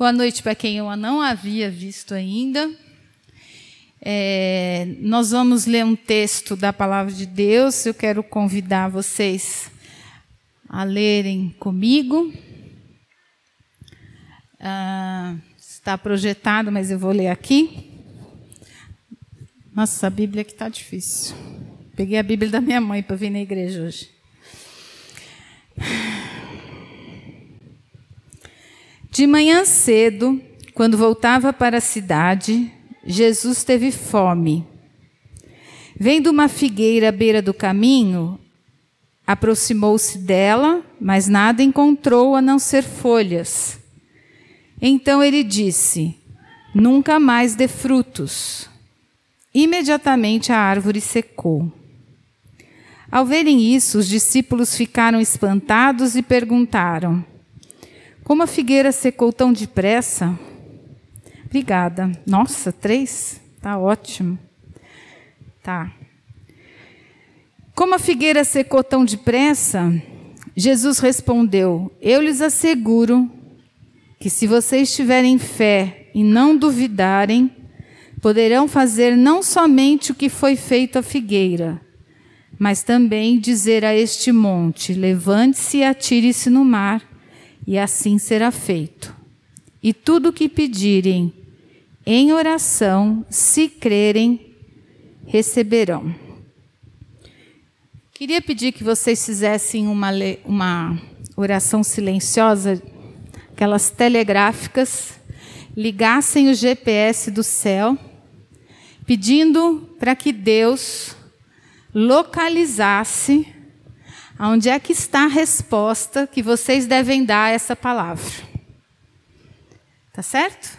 Boa noite para quem eu não havia visto ainda. É, nós vamos ler um texto da palavra de Deus. Eu quero convidar vocês a lerem comigo. Ah, está projetado, mas eu vou ler aqui. Nossa, a Bíblia aqui está difícil. Peguei a Bíblia da minha mãe para vir na igreja hoje. De manhã cedo, quando voltava para a cidade, Jesus teve fome. Vendo uma figueira à beira do caminho, aproximou-se dela, mas nada encontrou a não ser folhas. Então ele disse: Nunca mais dê frutos. Imediatamente a árvore secou. Ao verem isso, os discípulos ficaram espantados e perguntaram: como a figueira secou tão depressa? Obrigada. Nossa, três? Tá ótimo. Tá. Como a figueira secou tão depressa? Jesus respondeu: Eu lhes asseguro que se vocês tiverem fé e não duvidarem, poderão fazer não somente o que foi feito à figueira, mas também dizer a este monte: Levante-se e atire-se no mar e assim será feito. E tudo o que pedirem em oração, se crerem, receberão. Queria pedir que vocês fizessem uma, uma oração silenciosa, aquelas telegráficas, ligassem o GPS do céu, pedindo para que Deus localizasse Onde é que está a resposta que vocês devem dar a essa palavra? Tá certo?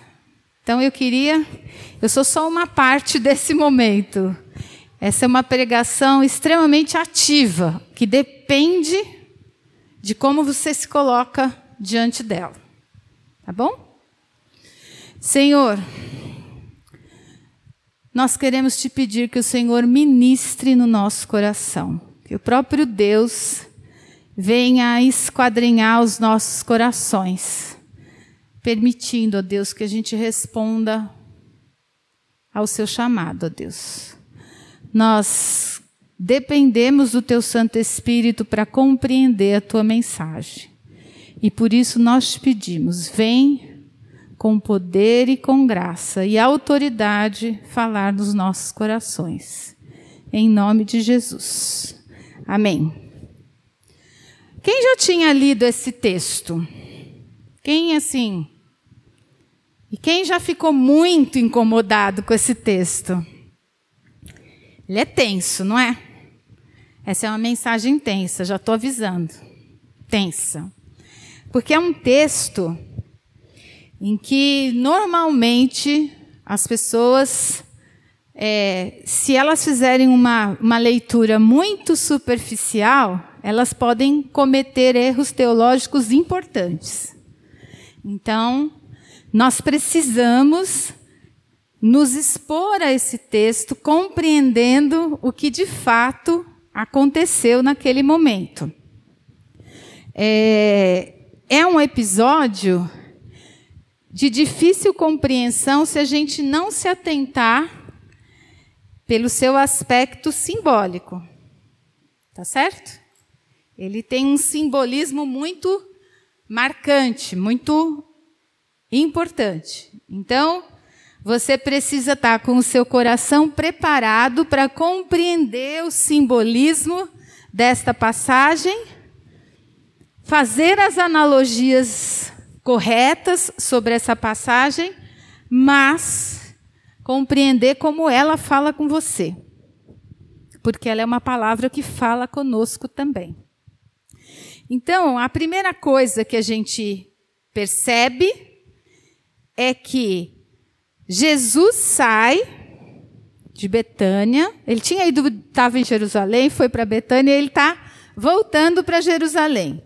Então eu queria, eu sou só uma parte desse momento. Essa é uma pregação extremamente ativa, que depende de como você se coloca diante dela. Tá bom? Senhor, nós queremos te pedir que o Senhor ministre no nosso coração que o próprio Deus venha esquadrinhar os nossos corações, permitindo, ó Deus, que a gente responda ao seu chamado, ó Deus. Nós dependemos do teu Santo Espírito para compreender a tua mensagem. E por isso nós te pedimos, vem com poder e com graça e autoridade falar nos nossos corações. Em nome de Jesus. Amém. Quem já tinha lido esse texto? Quem assim? E quem já ficou muito incomodado com esse texto? Ele é tenso, não é? Essa é uma mensagem tensa, já estou avisando. Tensa. Porque é um texto em que normalmente as pessoas é, se elas fizerem uma, uma leitura muito superficial, elas podem cometer erros teológicos importantes. Então, nós precisamos nos expor a esse texto, compreendendo o que de fato aconteceu naquele momento. É, é um episódio de difícil compreensão se a gente não se atentar pelo seu aspecto simbólico. Tá certo? Ele tem um simbolismo muito marcante, muito importante. Então, você precisa estar com o seu coração preparado para compreender o simbolismo desta passagem, fazer as analogias corretas sobre essa passagem, mas compreender como ela fala com você. Porque ela é uma palavra que fala conosco também. Então, a primeira coisa que a gente percebe é que Jesus sai de Betânia, ele tinha ido, estava em Jerusalém, foi para Betânia, e ele está voltando para Jerusalém.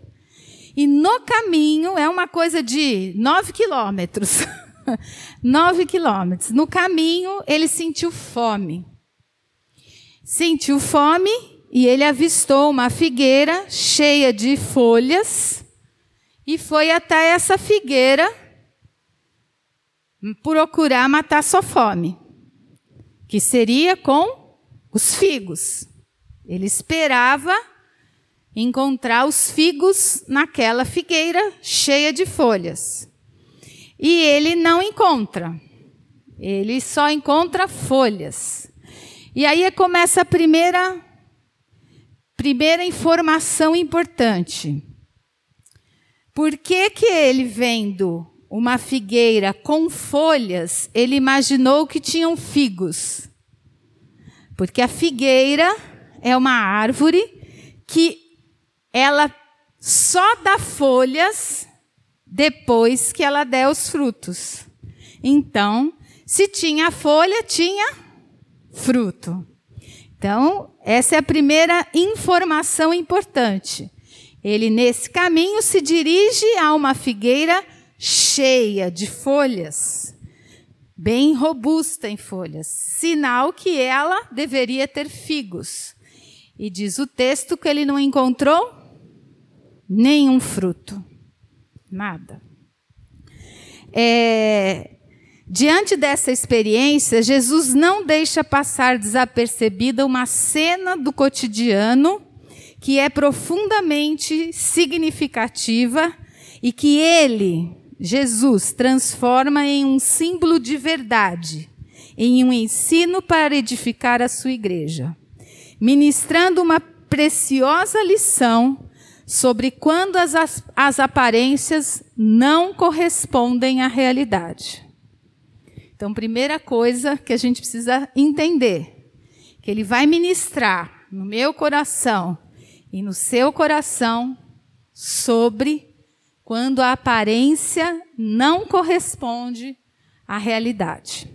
E no caminho é uma coisa de nove quilômetros. Nove quilômetros. No caminho, ele sentiu fome. Sentiu fome e ele avistou uma figueira cheia de folhas e foi até essa figueira procurar matar sua fome, que seria com os figos. Ele esperava encontrar os figos naquela figueira cheia de folhas. E ele não encontra. Ele só encontra folhas. E aí começa a primeira primeira informação importante. Por que que ele vendo uma figueira com folhas, ele imaginou que tinham figos? Porque a figueira é uma árvore que ela só dá folhas depois que ela der os frutos. Então, se tinha folha, tinha fruto. Então, essa é a primeira informação importante. Ele, nesse caminho, se dirige a uma figueira cheia de folhas, bem robusta em folhas, sinal que ela deveria ter figos. E diz o texto que ele não encontrou nenhum fruto. Nada. É, diante dessa experiência, Jesus não deixa passar desapercebida uma cena do cotidiano que é profundamente significativa e que ele, Jesus, transforma em um símbolo de verdade, em um ensino para edificar a sua igreja ministrando uma preciosa lição sobre quando as, as aparências não correspondem à realidade. Então, primeira coisa que a gente precisa entender, que ele vai ministrar no meu coração e no seu coração sobre quando a aparência não corresponde à realidade.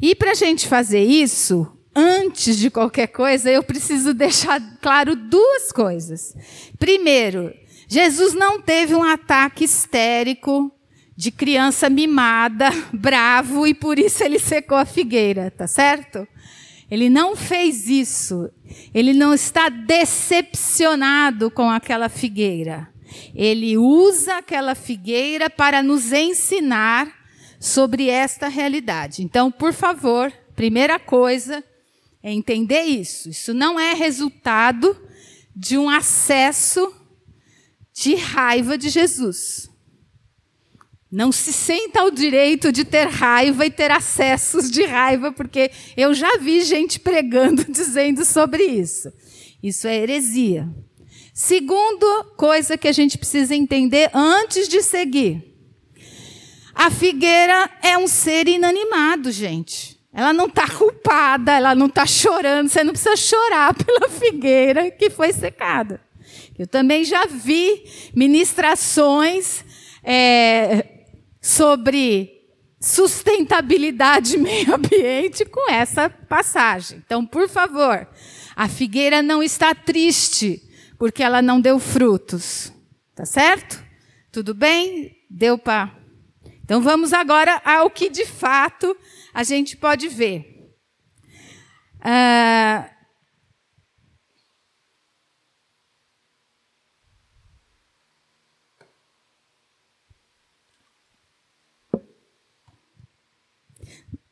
E para a gente fazer isso, antes de qualquer coisa, eu preciso deixar claro duas coisas. Primeiro, Jesus não teve um ataque histérico de criança mimada, bravo, e por isso ele secou a figueira, tá certo? Ele não fez isso. Ele não está decepcionado com aquela figueira. Ele usa aquela figueira para nos ensinar sobre esta realidade. Então, por favor, primeira coisa, é entender isso. Isso não é resultado de um acesso de raiva de Jesus. Não se senta ao direito de ter raiva e ter acessos de raiva, porque eu já vi gente pregando dizendo sobre isso. Isso é heresia. Segundo coisa que a gente precisa entender antes de seguir. A figueira é um ser inanimado, gente. Ela não está culpada, ela não está chorando. Você não precisa chorar pela figueira que foi secada. Eu também já vi ministrações é, sobre sustentabilidade meio ambiente com essa passagem. Então, por favor, a figueira não está triste porque ela não deu frutos. Tá certo? Tudo bem? Deu para. Então vamos agora ao que de fato a gente pode ver. Ah,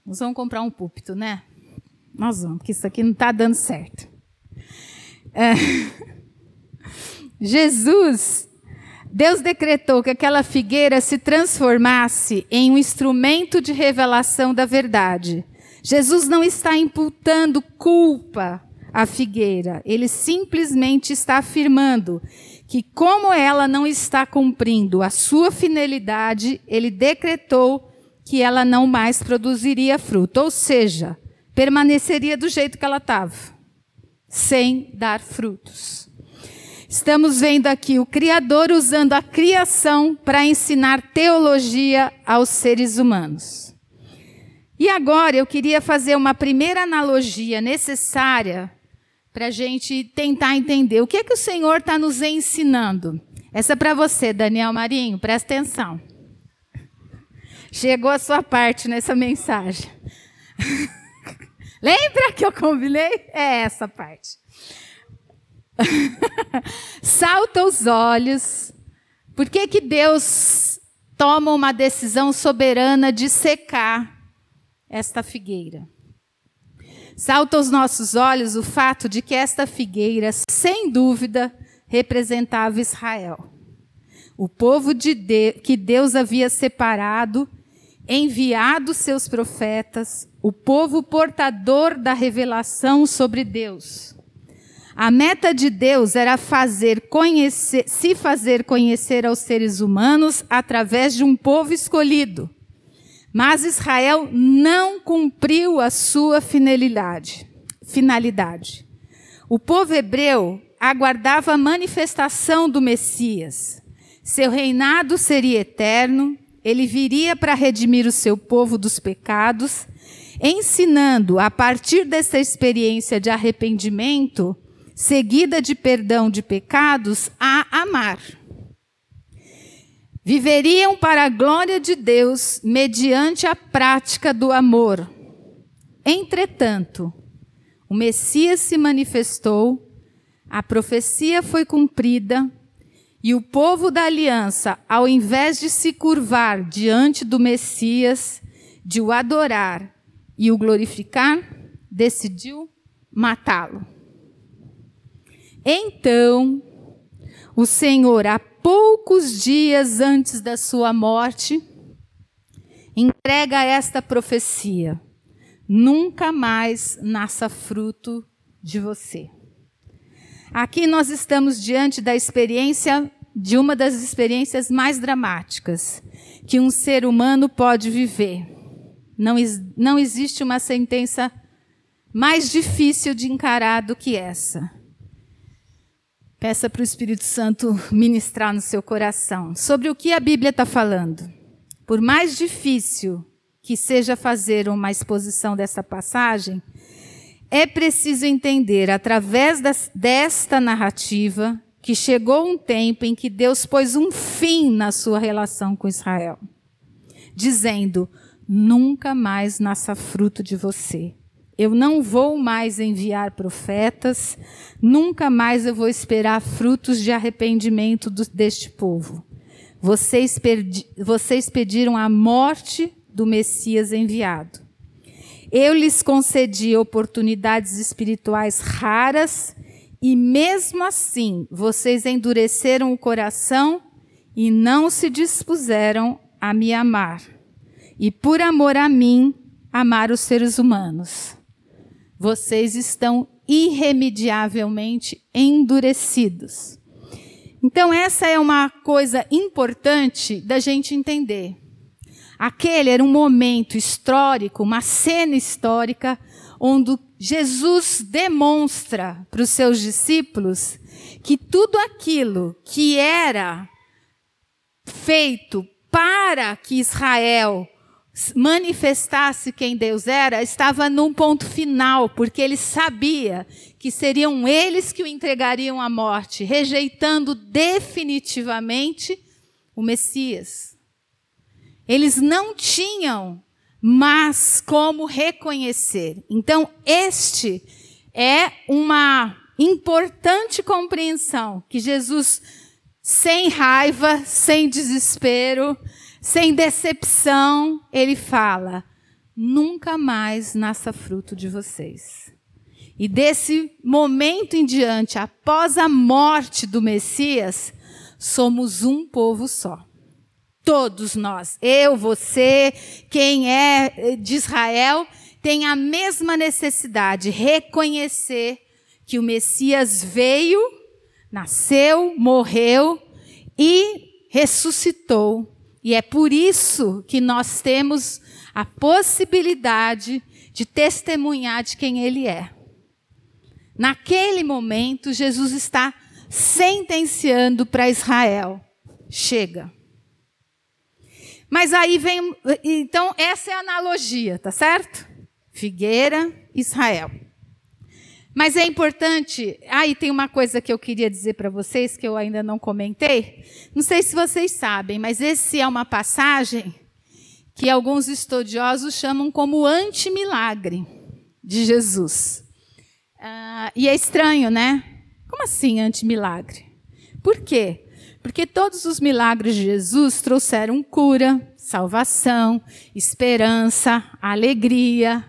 nós vamos comprar um púlpito, né? Nós vamos, porque isso aqui não está dando certo. É, Jesus Deus decretou que aquela figueira se transformasse em um instrumento de revelação da verdade. Jesus não está imputando culpa à figueira, ele simplesmente está afirmando que, como ela não está cumprindo a sua finalidade, ele decretou que ela não mais produziria fruto, ou seja, permaneceria do jeito que ela estava, sem dar frutos. Estamos vendo aqui o Criador usando a criação para ensinar teologia aos seres humanos. E agora eu queria fazer uma primeira analogia necessária para a gente tentar entender o que é que o Senhor está nos ensinando. Essa é para você, Daniel Marinho, presta atenção. Chegou a sua parte nessa mensagem. Lembra que eu combinei? É essa parte. Salta os olhos. Por que, que Deus toma uma decisão soberana de secar esta figueira. Salta aos nossos olhos o fato de que esta figueira, sem dúvida, representava Israel. O povo de Deus, que Deus havia separado, enviado seus profetas, o povo portador da revelação sobre Deus. A meta de Deus era fazer conhecer, se fazer conhecer aos seres humanos através de um povo escolhido. Mas Israel não cumpriu a sua finalidade. finalidade. O povo hebreu aguardava a manifestação do Messias. Seu reinado seria eterno, ele viria para redimir o seu povo dos pecados, ensinando, a partir dessa experiência de arrependimento, seguida de perdão de pecados, a amar. Viveriam para a glória de Deus mediante a prática do amor. Entretanto, o Messias se manifestou, a profecia foi cumprida, e o povo da aliança, ao invés de se curvar diante do Messias, de o adorar e o glorificar, decidiu matá-lo. Então, o Senhor, a poucos dias antes da sua morte, entrega esta profecia: nunca mais nasça fruto de você. Aqui nós estamos diante da experiência, de uma das experiências mais dramáticas que um ser humano pode viver. Não, não existe uma sentença mais difícil de encarar do que essa Peça para o Espírito Santo ministrar no seu coração sobre o que a Bíblia está falando. Por mais difícil que seja fazer uma exposição dessa passagem, é preciso entender, através das, desta narrativa, que chegou um tempo em que Deus pôs um fim na sua relação com Israel, dizendo: nunca mais nasça fruto de você. Eu não vou mais enviar profetas, nunca mais eu vou esperar frutos de arrependimento do, deste povo. Vocês, perdi, vocês pediram a morte do Messias enviado. Eu lhes concedi oportunidades espirituais raras e mesmo assim vocês endureceram o coração e não se dispuseram a me amar. E por amor a mim, amar os seres humanos vocês estão irremediavelmente endurecidos. Então, essa é uma coisa importante da gente entender. Aquele era um momento histórico, uma cena histórica, onde Jesus demonstra para os seus discípulos que tudo aquilo que era feito para que Israel manifestasse quem Deus era, estava num ponto final, porque ele sabia que seriam eles que o entregariam à morte, rejeitando definitivamente o Messias. Eles não tinham mas como reconhecer. Então, este é uma importante compreensão que Jesus, sem raiva, sem desespero, sem decepção, ele fala: nunca mais nasça fruto de vocês. E desse momento em diante, após a morte do Messias, somos um povo só. Todos nós, eu, você, quem é de Israel, tem a mesma necessidade, reconhecer que o Messias veio, nasceu, morreu e ressuscitou e é por isso que nós temos a possibilidade de testemunhar de quem Ele é. Naquele momento, Jesus está sentenciando para Israel: chega. Mas aí vem. Então, essa é a analogia, tá certo? Figueira, Israel. Mas é importante. Ah, e tem uma coisa que eu queria dizer para vocês que eu ainda não comentei. Não sei se vocês sabem, mas esse é uma passagem que alguns estudiosos chamam como anti-milagre de Jesus. Ah, e é estranho, né? Como assim anti-milagre? Por quê? Porque todos os milagres de Jesus trouxeram cura, salvação, esperança, alegria.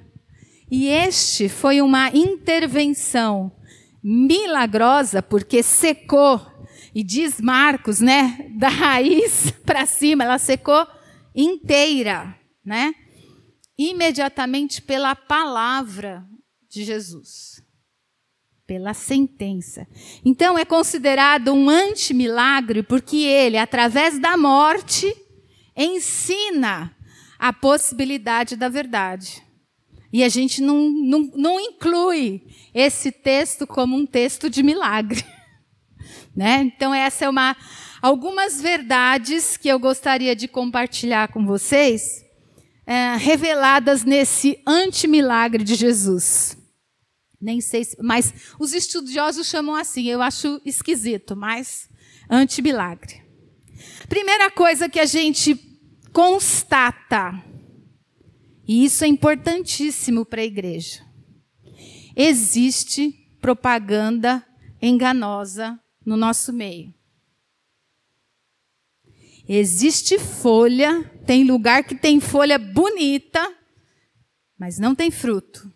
E este foi uma intervenção milagrosa, porque secou, e diz Marcos, né, da raiz para cima, ela secou inteira, né? Imediatamente pela palavra de Jesus. Pela sentença. Então é considerado um antimilagre porque ele, através da morte, ensina a possibilidade da verdade. E a gente não, não, não inclui esse texto como um texto de milagre. Né? Então, essa é uma algumas verdades que eu gostaria de compartilhar com vocês, é, reveladas nesse antimilagre de Jesus. Nem sei, se, mas os estudiosos chamam assim, eu acho esquisito, mas antimilagre. Primeira coisa que a gente constata, e isso é importantíssimo para a igreja, existe propaganda enganosa no nosso meio. Existe folha, tem lugar que tem folha bonita, mas não tem fruto.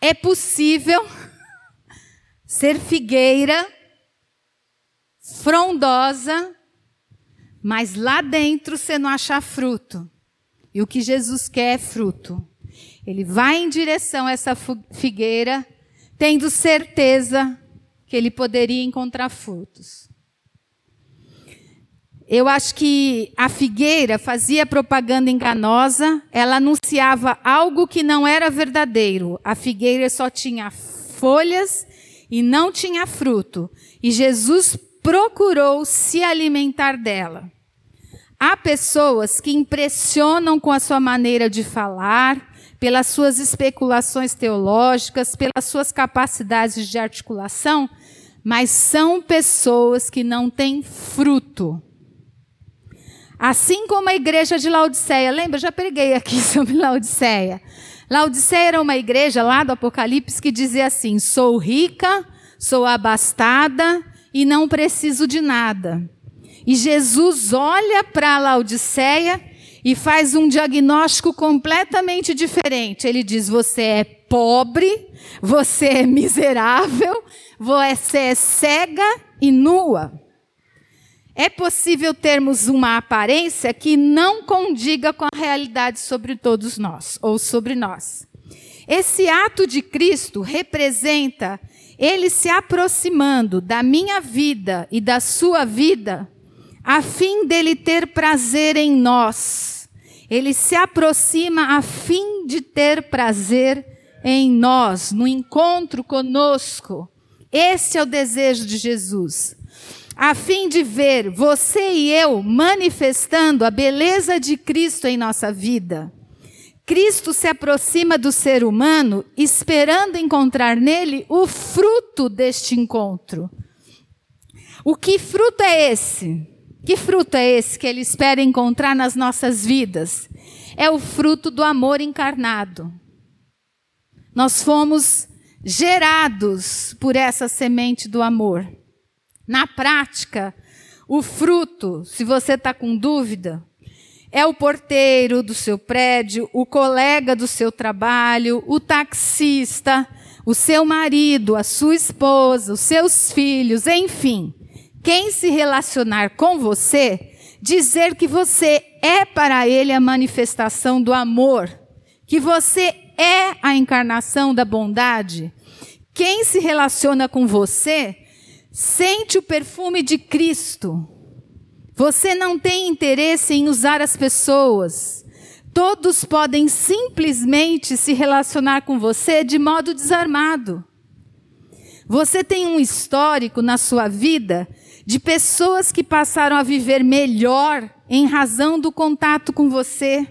É possível ser figueira frondosa, mas lá dentro você não achar fruto. E o que Jesus quer é fruto. Ele vai em direção a essa figueira, tendo certeza que ele poderia encontrar frutos. Eu acho que a figueira fazia propaganda enganosa, ela anunciava algo que não era verdadeiro. A figueira só tinha folhas e não tinha fruto. E Jesus procurou se alimentar dela. Há pessoas que impressionam com a sua maneira de falar, pelas suas especulações teológicas, pelas suas capacidades de articulação, mas são pessoas que não têm fruto. Assim como a igreja de Laodiceia, lembra? Já preguei aqui sobre Laodiceia. Laodiceia era uma igreja lá do Apocalipse que dizia assim: sou rica, sou abastada e não preciso de nada. E Jesus olha para Laodiceia e faz um diagnóstico completamente diferente. Ele diz: você é pobre, você é miserável, você é cega e nua. É possível termos uma aparência que não condiga com a realidade sobre todos nós, ou sobre nós. Esse ato de Cristo representa ele se aproximando da minha vida e da sua vida a fim dele ter prazer em nós. Ele se aproxima a fim de ter prazer em nós, no encontro conosco. Esse é o desejo de Jesus. A fim de ver você e eu manifestando a beleza de Cristo em nossa vida. Cristo se aproxima do ser humano esperando encontrar nele o fruto deste encontro. O que fruto é esse? Que fruto é esse que ele espera encontrar nas nossas vidas? É o fruto do amor encarnado. Nós fomos gerados por essa semente do amor. Na prática, o fruto, se você está com dúvida, é o porteiro do seu prédio, o colega do seu trabalho, o taxista, o seu marido, a sua esposa, os seus filhos, enfim quem se relacionar com você, dizer que você é para ele a manifestação do amor, que você é a encarnação da bondade. Quem se relaciona com você sente o perfume de Cristo. Você não tem interesse em usar as pessoas. Todos podem simplesmente se relacionar com você de modo desarmado. Você tem um histórico na sua vida de pessoas que passaram a viver melhor em razão do contato com você.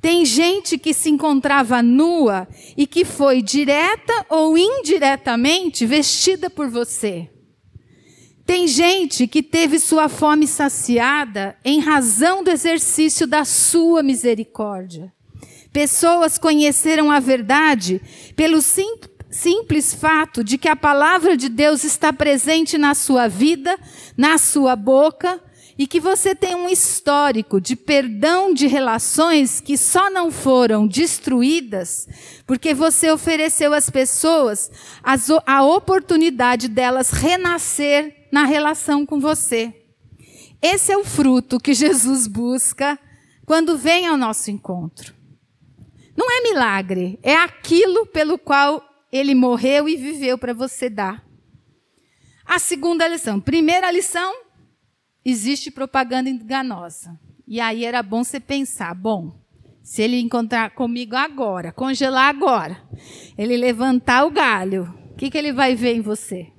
Tem gente que se encontrava nua e que foi direta ou indiretamente vestida por você. Tem gente que teve sua fome saciada em razão do exercício da sua misericórdia. Pessoas conheceram a verdade pelo sim, simples fato de que a palavra de Deus está presente na sua vida, na sua boca, e que você tem um histórico de perdão de relações que só não foram destruídas porque você ofereceu às pessoas a oportunidade delas renascer na relação com você. Esse é o fruto que Jesus busca quando vem ao nosso encontro. Não é milagre, é aquilo pelo qual ele morreu e viveu para você dar. A segunda lição. Primeira lição, existe propaganda enganosa. E aí era bom você pensar, bom, se ele encontrar comigo agora, congelar agora, ele levantar o galho, o que, que ele vai ver em você?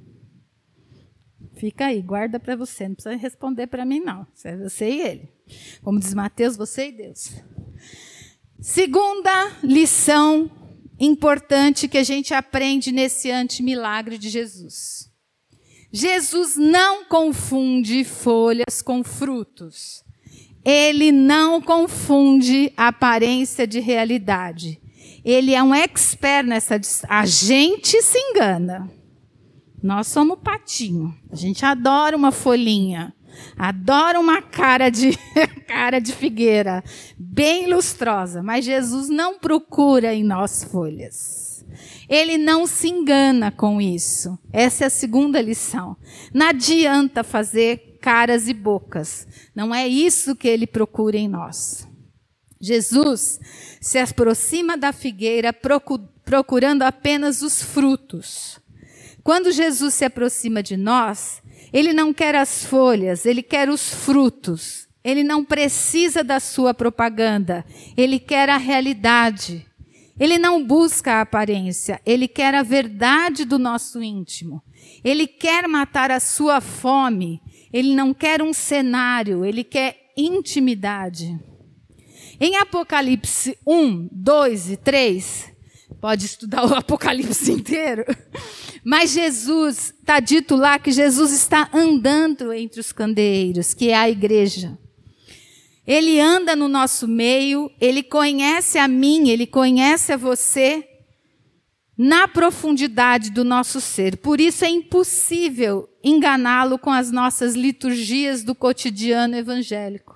Fica aí, guarda para você, não precisa responder para mim não, é você e ele. Como diz Mateus, você e Deus. Segunda lição importante que a gente aprende nesse antimilagre de Jesus. Jesus não confunde folhas com frutos. Ele não confunde aparência de realidade. Ele é um expert nessa. A gente se engana. Nós somos patinho. A gente adora uma folhinha. Adora uma cara de cara de figueira, bem lustrosa, mas Jesus não procura em nós folhas. Ele não se engana com isso. Essa é a segunda lição. Não adianta fazer caras e bocas. Não é isso que ele procura em nós. Jesus se aproxima da figueira procurando apenas os frutos. Quando Jesus se aproxima de nós, ele não quer as folhas, ele quer os frutos. Ele não precisa da sua propaganda, ele quer a realidade. Ele não busca a aparência, ele quer a verdade do nosso íntimo. Ele quer matar a sua fome, ele não quer um cenário, ele quer intimidade. Em Apocalipse 1, 2 e 3, pode estudar o Apocalipse inteiro, mas Jesus, está dito lá que Jesus está andando entre os candeeiros, que é a igreja. Ele anda no nosso meio, ele conhece a mim, ele conhece a você na profundidade do nosso ser. Por isso é impossível enganá-lo com as nossas liturgias do cotidiano evangélico.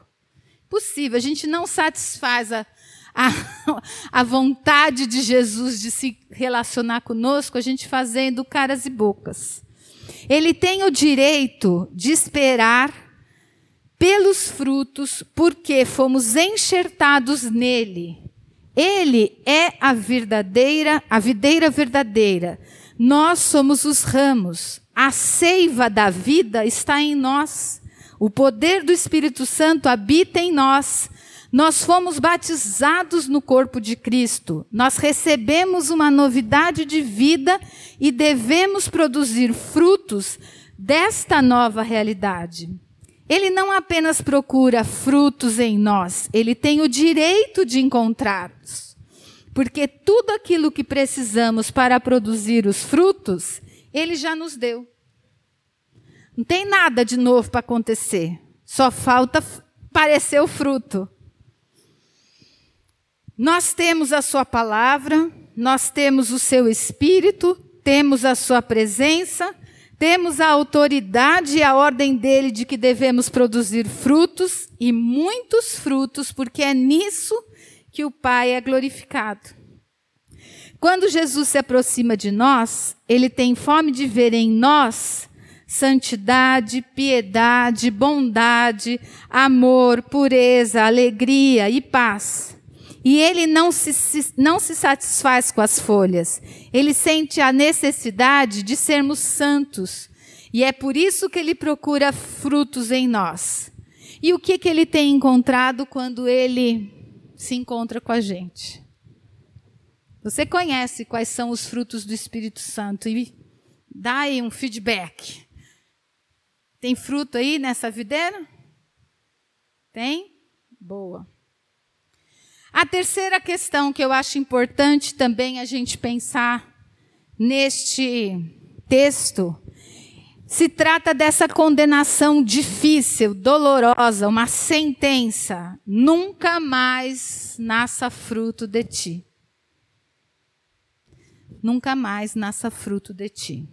Possível, a gente não satisfaz a, a, a vontade de Jesus de se relacionar conosco, a gente fazendo caras e bocas. Ele tem o direito de esperar pelos frutos, porque fomos enxertados nele. Ele é a verdadeira, a videira verdadeira. Nós somos os ramos. A seiva da vida está em nós. O poder do Espírito Santo habita em nós. Nós fomos batizados no corpo de Cristo. Nós recebemos uma novidade de vida e devemos produzir frutos desta nova realidade. Ele não apenas procura frutos em nós, ele tem o direito de encontrá-los. Porque tudo aquilo que precisamos para produzir os frutos, ele já nos deu. Não tem nada de novo para acontecer. Só falta parecer o fruto. Nós temos a sua palavra, nós temos o seu espírito, temos a sua presença, temos a autoridade e a ordem dele de que devemos produzir frutos e muitos frutos, porque é nisso que o Pai é glorificado. Quando Jesus se aproxima de nós, ele tem fome de ver em nós santidade, piedade, bondade, amor, pureza, alegria e paz. E ele não se, se, não se satisfaz com as folhas. Ele sente a necessidade de sermos santos. E é por isso que ele procura frutos em nós. E o que, que ele tem encontrado quando ele se encontra com a gente? Você conhece quais são os frutos do Espírito Santo e dá aí um feedback. Tem fruto aí nessa videira? Tem? Boa. A terceira questão que eu acho importante também a gente pensar neste texto se trata dessa condenação difícil, dolorosa, uma sentença: nunca mais nasça fruto de ti. nunca mais nasça fruto de ti.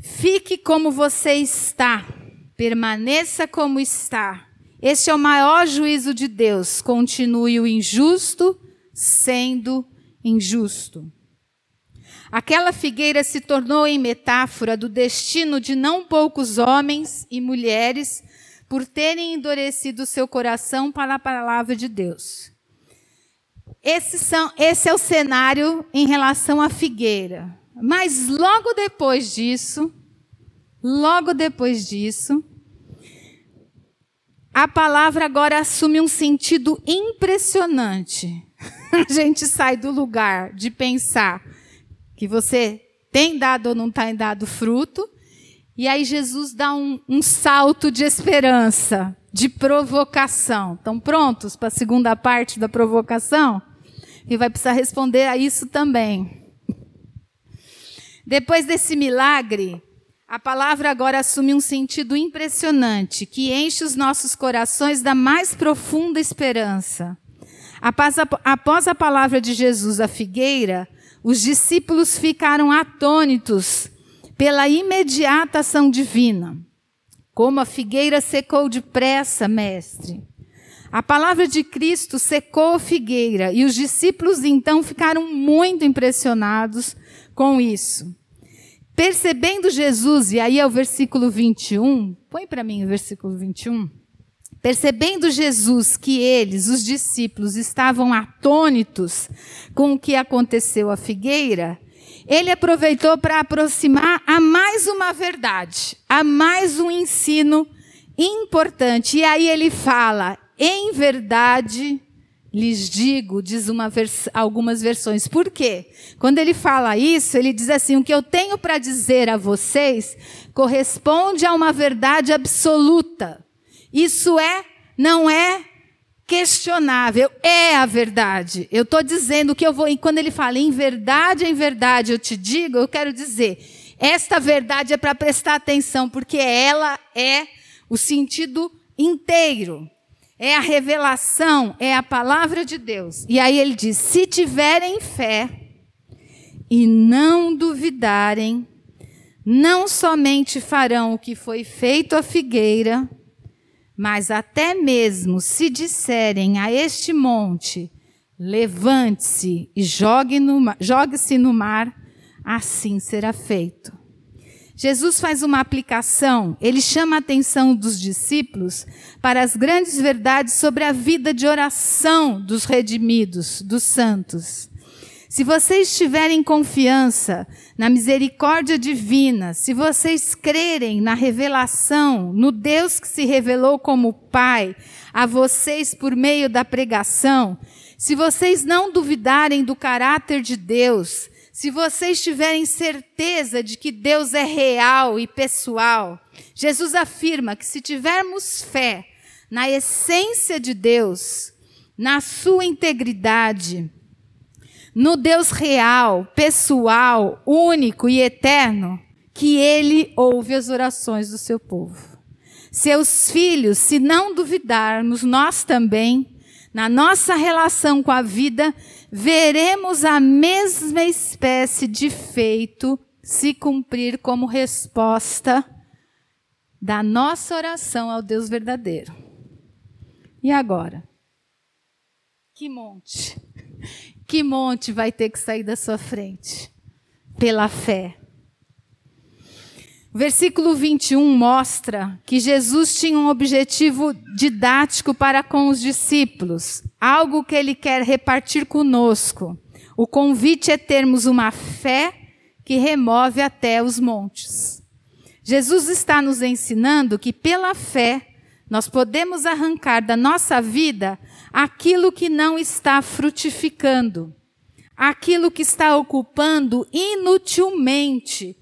Fique como você está, permaneça como está. Este é o maior juízo de Deus. Continue o injusto sendo injusto. Aquela figueira se tornou em metáfora do destino de não poucos homens e mulheres por terem endurecido seu coração para a palavra de Deus. Esse, são, esse é o cenário em relação à figueira. Mas logo depois disso, logo depois disso, a palavra agora assume um sentido impressionante. A gente sai do lugar de pensar que você tem dado ou não tem dado fruto, e aí Jesus dá um, um salto de esperança, de provocação. Estão prontos para a segunda parte da provocação? E vai precisar responder a isso também. Depois desse milagre, a palavra agora assume um sentido impressionante, que enche os nossos corações da mais profunda esperança. Após a, palavra de Jesus, a figueira, os discípulos ficaram atônitos pela imediata ação divina. Como a figueira secou depressa, mestre. A palavra de Cristo secou a figueira e os discípulos então ficaram muito impressionados com isso. Percebendo Jesus, e aí é o versículo 21, põe para mim o versículo 21. Percebendo Jesus que eles, os discípulos, estavam atônitos com o que aconteceu à figueira, ele aproveitou para aproximar a mais uma verdade, a mais um ensino importante. E aí ele fala: em verdade lhes digo, diz vers algumas versões. Por quê? Quando ele fala isso, ele diz assim: o que eu tenho para dizer a vocês corresponde a uma verdade absoluta. Isso é, não é questionável, é a verdade. Eu estou dizendo que eu vou, e quando ele fala em verdade, em verdade, eu te digo, eu quero dizer, esta verdade é para prestar atenção, porque ela é o sentido inteiro é a revelação, é a palavra de Deus. E aí ele diz: se tiverem fé e não duvidarem, não somente farão o que foi feito à figueira, mas até mesmo se disserem a este monte: levante-se e jogue-se no, jogue no mar, assim será feito. Jesus faz uma aplicação, ele chama a atenção dos discípulos para as grandes verdades sobre a vida de oração dos redimidos, dos santos. Se vocês tiverem confiança na misericórdia divina, se vocês crerem na revelação, no Deus que se revelou como Pai a vocês por meio da pregação, se vocês não duvidarem do caráter de Deus, se vocês tiverem certeza de que Deus é real e pessoal, Jesus afirma que se tivermos fé na essência de Deus, na sua integridade, no Deus real, pessoal, único e eterno, que ele ouve as orações do seu povo. Seus filhos, se não duvidarmos, nós também, na nossa relação com a vida, veremos a mesma espécie de feito se cumprir como resposta da nossa oração ao Deus verdadeiro. E agora? Que monte? Que monte vai ter que sair da sua frente? Pela fé. Versículo 21 mostra que Jesus tinha um objetivo didático para com os discípulos, algo que ele quer repartir conosco. O convite é termos uma fé que remove até os montes. Jesus está nos ensinando que pela fé nós podemos arrancar da nossa vida aquilo que não está frutificando, aquilo que está ocupando inutilmente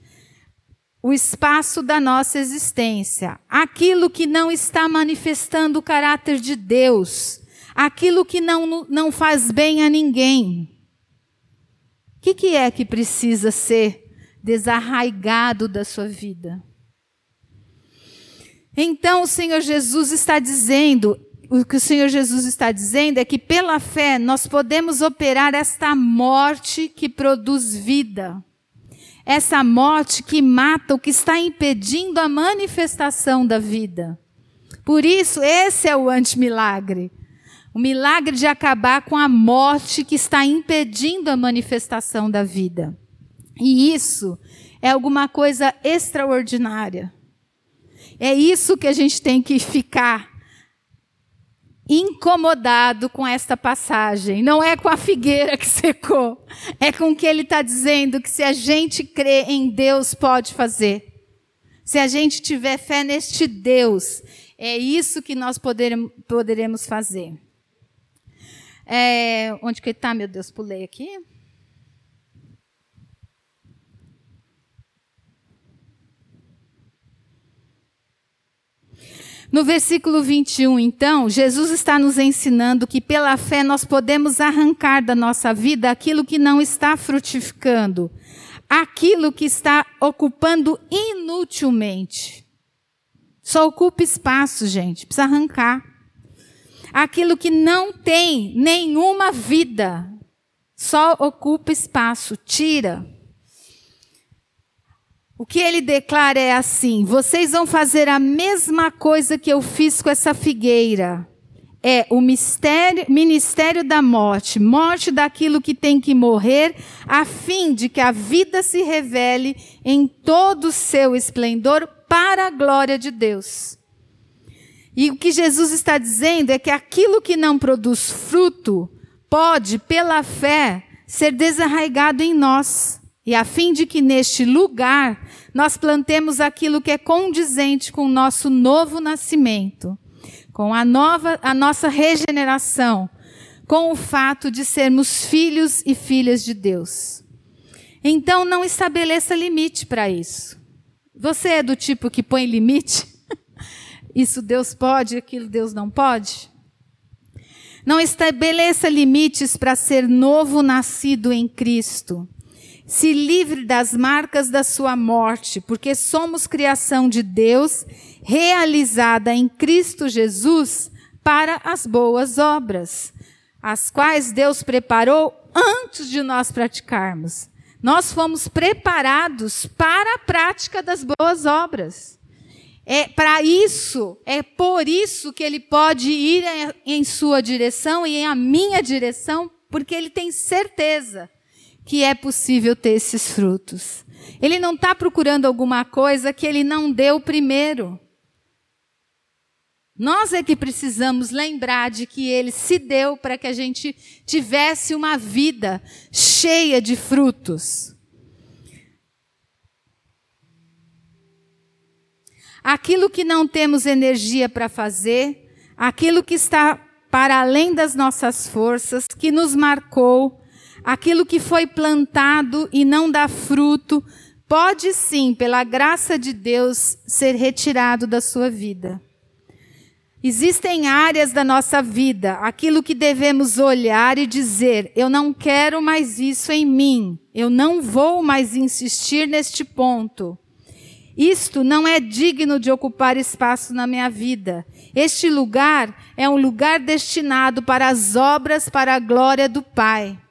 o espaço da nossa existência, aquilo que não está manifestando o caráter de Deus, aquilo que não, não faz bem a ninguém. O que, que é que precisa ser desarraigado da sua vida? Então o Senhor Jesus está dizendo: o que o Senhor Jesus está dizendo é que pela fé nós podemos operar esta morte que produz vida. Essa morte que mata o que está impedindo a manifestação da vida. Por isso, esse é o antimilagre. O milagre de acabar com a morte que está impedindo a manifestação da vida. E isso é alguma coisa extraordinária. É isso que a gente tem que ficar incomodado com esta passagem. Não é com a figueira que secou, é com o que ele está dizendo que se a gente crê em Deus, pode fazer. Se a gente tiver fé neste Deus, é isso que nós poderemos, fazer. É, onde que está, meu Deus? Pulei aqui. No versículo 21, então, Jesus está nos ensinando que pela fé nós podemos arrancar da nossa vida aquilo que não está frutificando, aquilo que está ocupando inutilmente. Só ocupa espaço, gente, precisa arrancar. Aquilo que não tem nenhuma vida, só ocupa espaço, tira. O que ele declara é assim: vocês vão fazer a mesma coisa que eu fiz com essa figueira. É o mistério, ministério da morte, morte daquilo que tem que morrer, a fim de que a vida se revele em todo o seu esplendor para a glória de Deus. E o que Jesus está dizendo é que aquilo que não produz fruto pode, pela fé, ser desarraigado em nós. E a fim de que neste lugar nós plantemos aquilo que é condizente com o nosso novo nascimento, com a nova a nossa regeneração, com o fato de sermos filhos e filhas de Deus. Então não estabeleça limite para isso. Você é do tipo que põe limite? Isso Deus pode, aquilo Deus não pode? Não estabeleça limites para ser novo nascido em Cristo se livre das marcas da sua morte, porque somos criação de Deus, realizada em Cristo Jesus para as boas obras, as quais Deus preparou antes de nós praticarmos. Nós fomos preparados para a prática das boas obras. É para isso, é por isso que ele pode ir em sua direção e em a minha direção, porque ele tem certeza que é possível ter esses frutos. Ele não está procurando alguma coisa que ele não deu primeiro. Nós é que precisamos lembrar de que ele se deu para que a gente tivesse uma vida cheia de frutos. Aquilo que não temos energia para fazer, aquilo que está para além das nossas forças, que nos marcou, aquilo que foi plantado e não dá fruto, pode sim, pela graça de Deus, ser retirado da sua vida. Existem áreas da nossa vida, aquilo que devemos olhar e dizer: eu não quero mais isso em mim, eu não vou mais insistir neste ponto. Isto não é digno de ocupar espaço na minha vida. Este lugar é um lugar destinado para as obras para a glória do Pai.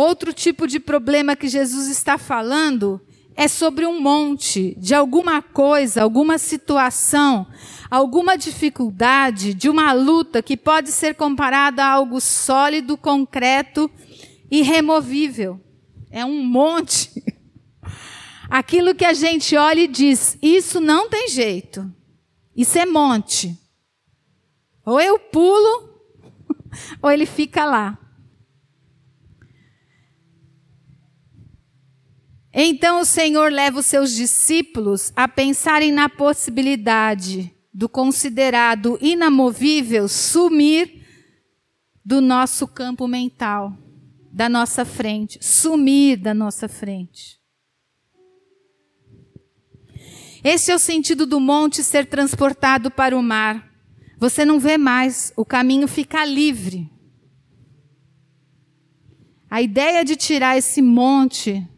Outro tipo de problema que Jesus está falando é sobre um monte de alguma coisa, alguma situação, alguma dificuldade, de uma luta que pode ser comparada a algo sólido, concreto e removível. É um monte. Aquilo que a gente olha e diz: isso não tem jeito. Isso é monte. Ou eu pulo, ou ele fica lá. Então o Senhor leva os seus discípulos a pensarem na possibilidade do considerado inamovível sumir do nosso campo mental, da nossa frente, sumir da nossa frente. Esse é o sentido do monte ser transportado para o mar. Você não vê mais, o caminho fica livre. A ideia de tirar esse monte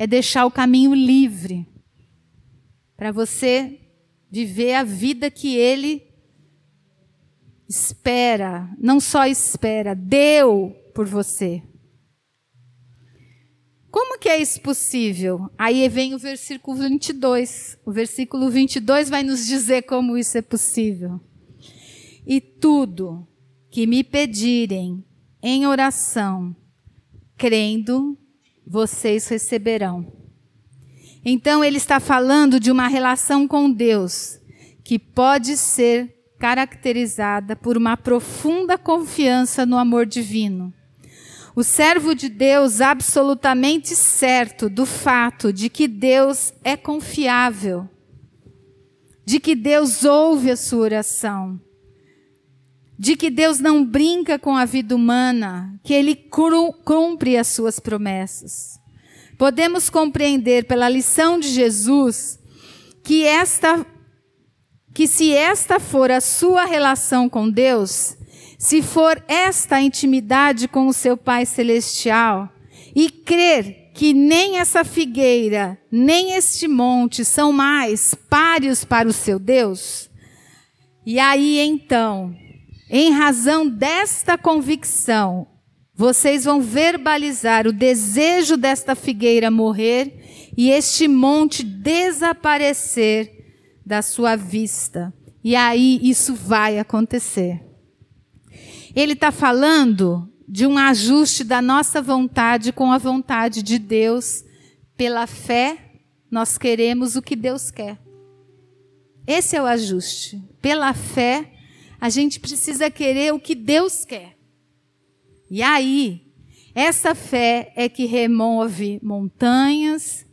é deixar o caminho livre para você viver a vida que Ele espera, não só espera, deu por você. Como que é isso possível? Aí vem o versículo 22. O versículo 22 vai nos dizer como isso é possível. E tudo que me pedirem em oração, crendo, vocês receberão. Então ele está falando de uma relação com Deus que pode ser caracterizada por uma profunda confiança no amor divino. O servo de Deus absolutamente certo do fato de que Deus é confiável, de que Deus ouve a sua oração, de que Deus não brinca com a vida humana, que Ele cumpre as suas promessas. Podemos compreender pela lição de Jesus que esta que se esta for a sua relação com Deus, se for esta a intimidade com o seu Pai celestial, e crer que nem essa figueira, nem este monte são mais páreos para o seu Deus, e aí então em razão desta convicção, vocês vão verbalizar o desejo desta figueira morrer e este monte desaparecer da sua vista. E aí isso vai acontecer. Ele está falando de um ajuste da nossa vontade com a vontade de Deus. Pela fé, nós queremos o que Deus quer. Esse é o ajuste. Pela fé, a gente precisa querer o que Deus quer. E aí, essa fé é que remove montanhas,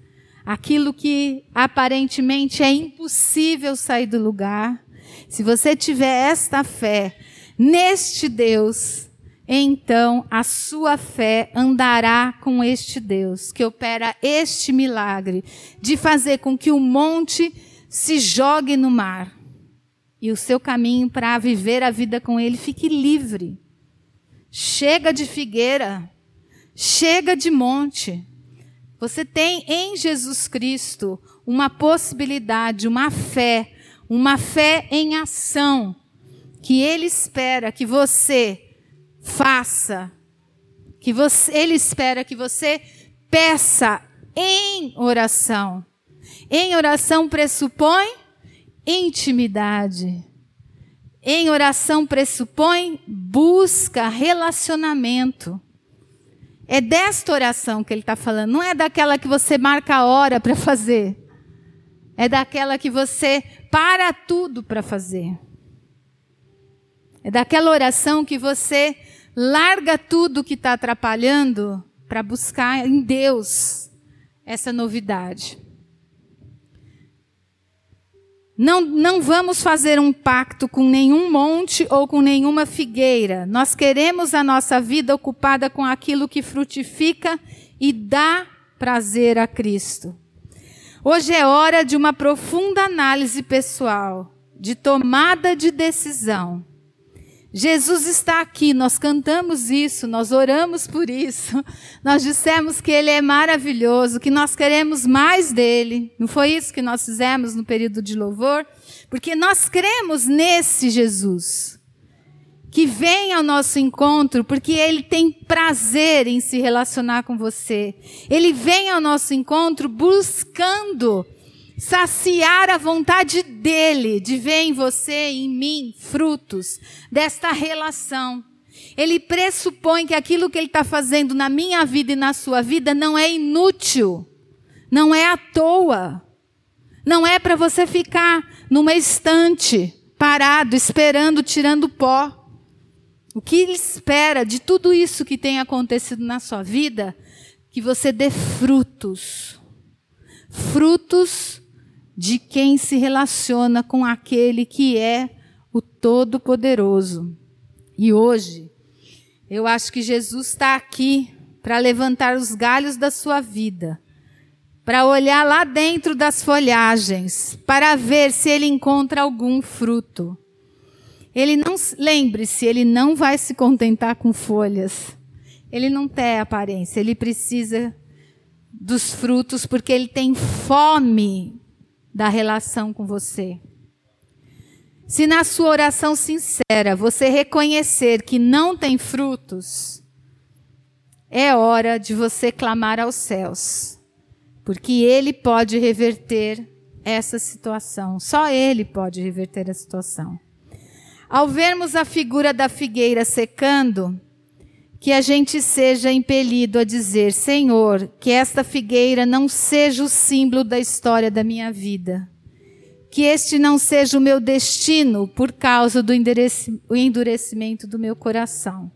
aquilo que aparentemente é impossível sair do lugar. Se você tiver esta fé neste Deus, então a sua fé andará com este Deus, que opera este milagre de fazer com que o monte se jogue no mar e o seu caminho para viver a vida com Ele fique livre. Chega de figueira, chega de monte. Você tem em Jesus Cristo uma possibilidade, uma fé, uma fé em ação, que Ele espera que você faça, que você, Ele espera que você peça em oração. Em oração pressupõe intimidade. Em oração pressupõe busca, relacionamento. É desta oração que ele está falando, não é daquela que você marca a hora para fazer. É daquela que você para tudo para fazer. É daquela oração que você larga tudo que está atrapalhando para buscar em Deus essa novidade. Não, não vamos fazer um pacto com nenhum monte ou com nenhuma figueira. Nós queremos a nossa vida ocupada com aquilo que frutifica e dá prazer a Cristo. Hoje é hora de uma profunda análise pessoal, de tomada de decisão. Jesus está aqui, nós cantamos isso, nós oramos por isso, nós dissemos que Ele é maravilhoso, que nós queremos mais dele. Não foi isso que nós fizemos no período de louvor? Porque nós cremos nesse Jesus, que vem ao nosso encontro, porque Ele tem prazer em se relacionar com você. Ele vem ao nosso encontro buscando saciar a vontade dele de ver em você em mim frutos desta relação. Ele pressupõe que aquilo que ele está fazendo na minha vida e na sua vida não é inútil, não é à toa, não é para você ficar numa estante parado, esperando, tirando pó. O que ele espera de tudo isso que tem acontecido na sua vida, que você dê frutos. Frutos de quem se relaciona com aquele que é o Todo-Poderoso. E hoje, eu acho que Jesus está aqui para levantar os galhos da sua vida, para olhar lá dentro das folhagens, para ver se ele encontra algum fruto. Ele não, lembre-se, ele não vai se contentar com folhas. Ele não tem aparência, ele precisa dos frutos porque ele tem fome da relação com você. Se na sua oração sincera você reconhecer que não tem frutos, é hora de você clamar aos céus, porque Ele pode reverter essa situação. Só Ele pode reverter a situação. Ao vermos a figura da figueira secando, que a gente seja impelido a dizer: Senhor, que esta figueira não seja o símbolo da história da minha vida. Que este não seja o meu destino por causa do endurecimento do meu coração.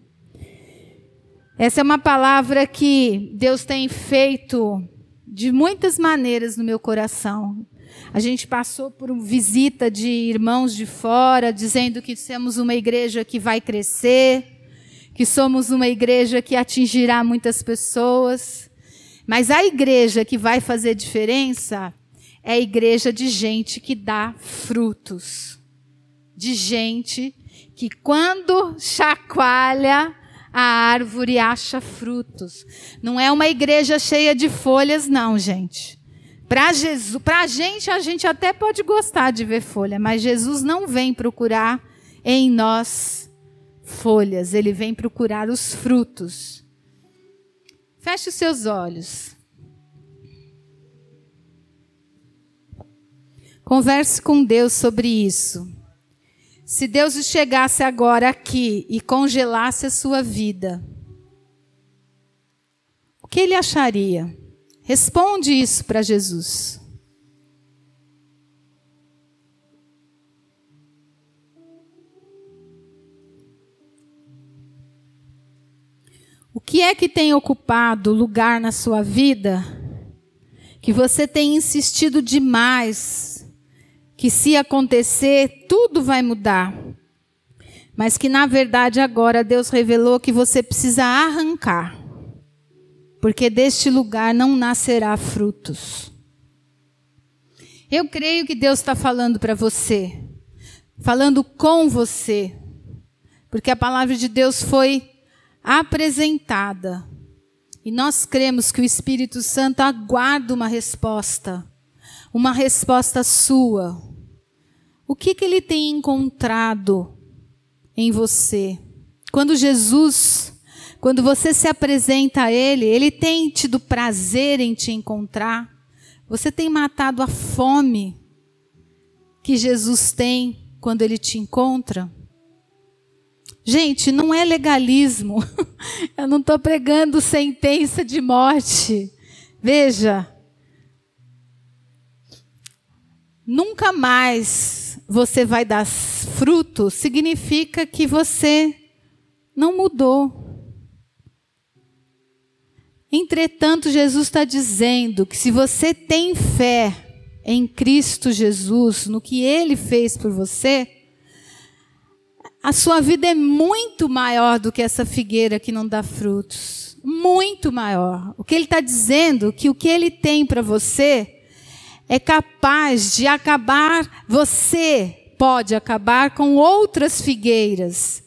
Essa é uma palavra que Deus tem feito de muitas maneiras no meu coração. A gente passou por uma visita de irmãos de fora, dizendo que somos uma igreja que vai crescer, que somos uma igreja que atingirá muitas pessoas. Mas a igreja que vai fazer diferença é a igreja de gente que dá frutos. De gente que, quando chacoalha, a árvore acha frutos. Não é uma igreja cheia de folhas, não, gente. Para Jesus, para a gente, a gente até pode gostar de ver folha, mas Jesus não vem procurar em nós folhas, ele vem procurar os frutos. Feche os seus olhos. Converse com Deus sobre isso. Se Deus chegasse agora aqui e congelasse a sua vida, o que ele acharia? Responde isso para Jesus. O que é que tem ocupado lugar na sua vida que você tem insistido demais que se acontecer, tudo vai mudar. Mas que na verdade agora Deus revelou que você precisa arrancar. Porque deste lugar não nascerá frutos. Eu creio que Deus está falando para você, falando com você, porque a palavra de Deus foi apresentada. E nós cremos que o Espírito Santo aguarda uma resposta, uma resposta sua, o que, que ele tem encontrado em você? Quando Jesus, quando você se apresenta a Ele, Ele tem tido prazer em te encontrar? Você tem matado a fome que Jesus tem quando Ele te encontra? Gente, não é legalismo. Eu não estou pregando sentença de morte. Veja, nunca mais você vai dar fruto, significa que você não mudou. Entretanto, Jesus está dizendo que se você tem fé em Cristo Jesus, no que Ele fez por você, a sua vida é muito maior do que essa figueira que não dá frutos. Muito maior. O que Ele está dizendo que o que Ele tem para você é capaz de acabar, você pode acabar com outras figueiras.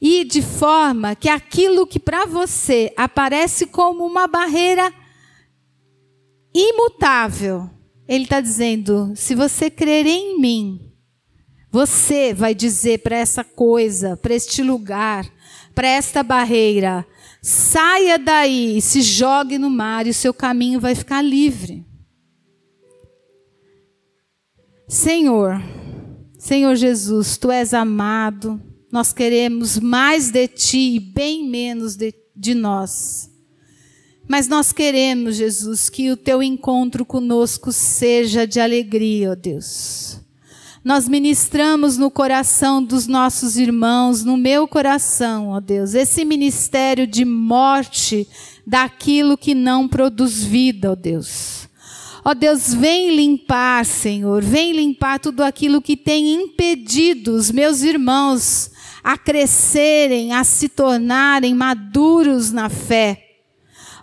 E de forma que aquilo que para você aparece como uma barreira imutável, ele está dizendo: se você crer em mim, você vai dizer para essa coisa, para este lugar, para esta barreira, saia daí se jogue no mar e o seu caminho vai ficar livre. Senhor, Senhor Jesus, tu és amado, nós queremos mais de ti e bem menos de, de nós. Mas nós queremos, Jesus, que o teu encontro conosco seja de alegria, ó Deus. Nós ministramos no coração dos nossos irmãos, no meu coração, ó Deus, esse ministério de morte daquilo que não produz vida, ó Deus. Ó Deus, vem limpar, Senhor, vem limpar tudo aquilo que tem impedido os meus irmãos a crescerem, a se tornarem maduros na fé.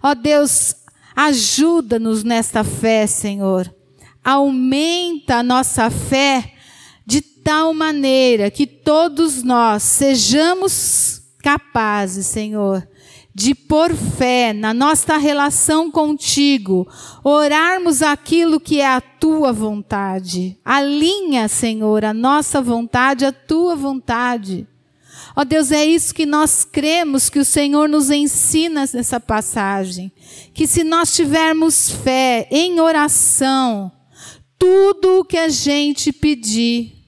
Ó Deus, ajuda-nos nesta fé, Senhor. Aumenta a nossa fé tal maneira que todos nós sejamos capazes, Senhor, de por fé na nossa relação contigo, orarmos aquilo que é a tua vontade. Alinha, Senhor, a nossa vontade à tua vontade. Ó Deus, é isso que nós cremos que o Senhor nos ensina nessa passagem. Que se nós tivermos fé em oração, tudo o que a gente pedir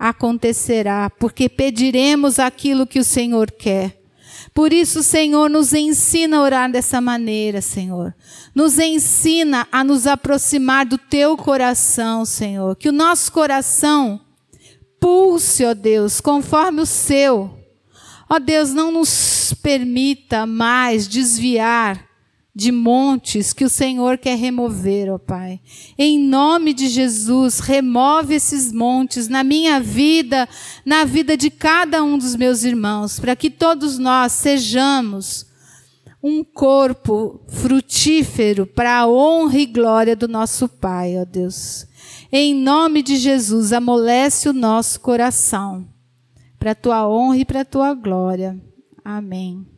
acontecerá, porque pediremos aquilo que o Senhor quer. Por isso, Senhor, nos ensina a orar dessa maneira, Senhor. Nos ensina a nos aproximar do teu coração, Senhor. Que o nosso coração pulse, ó Deus, conforme o seu. Ó Deus, não nos permita mais desviar de montes que o Senhor quer remover, ó Pai. Em nome de Jesus, remove esses montes na minha vida, na vida de cada um dos meus irmãos, para que todos nós sejamos um corpo frutífero para a honra e glória do nosso Pai, ó Deus. Em nome de Jesus, amolece o nosso coração, para a tua honra e para a tua glória. Amém.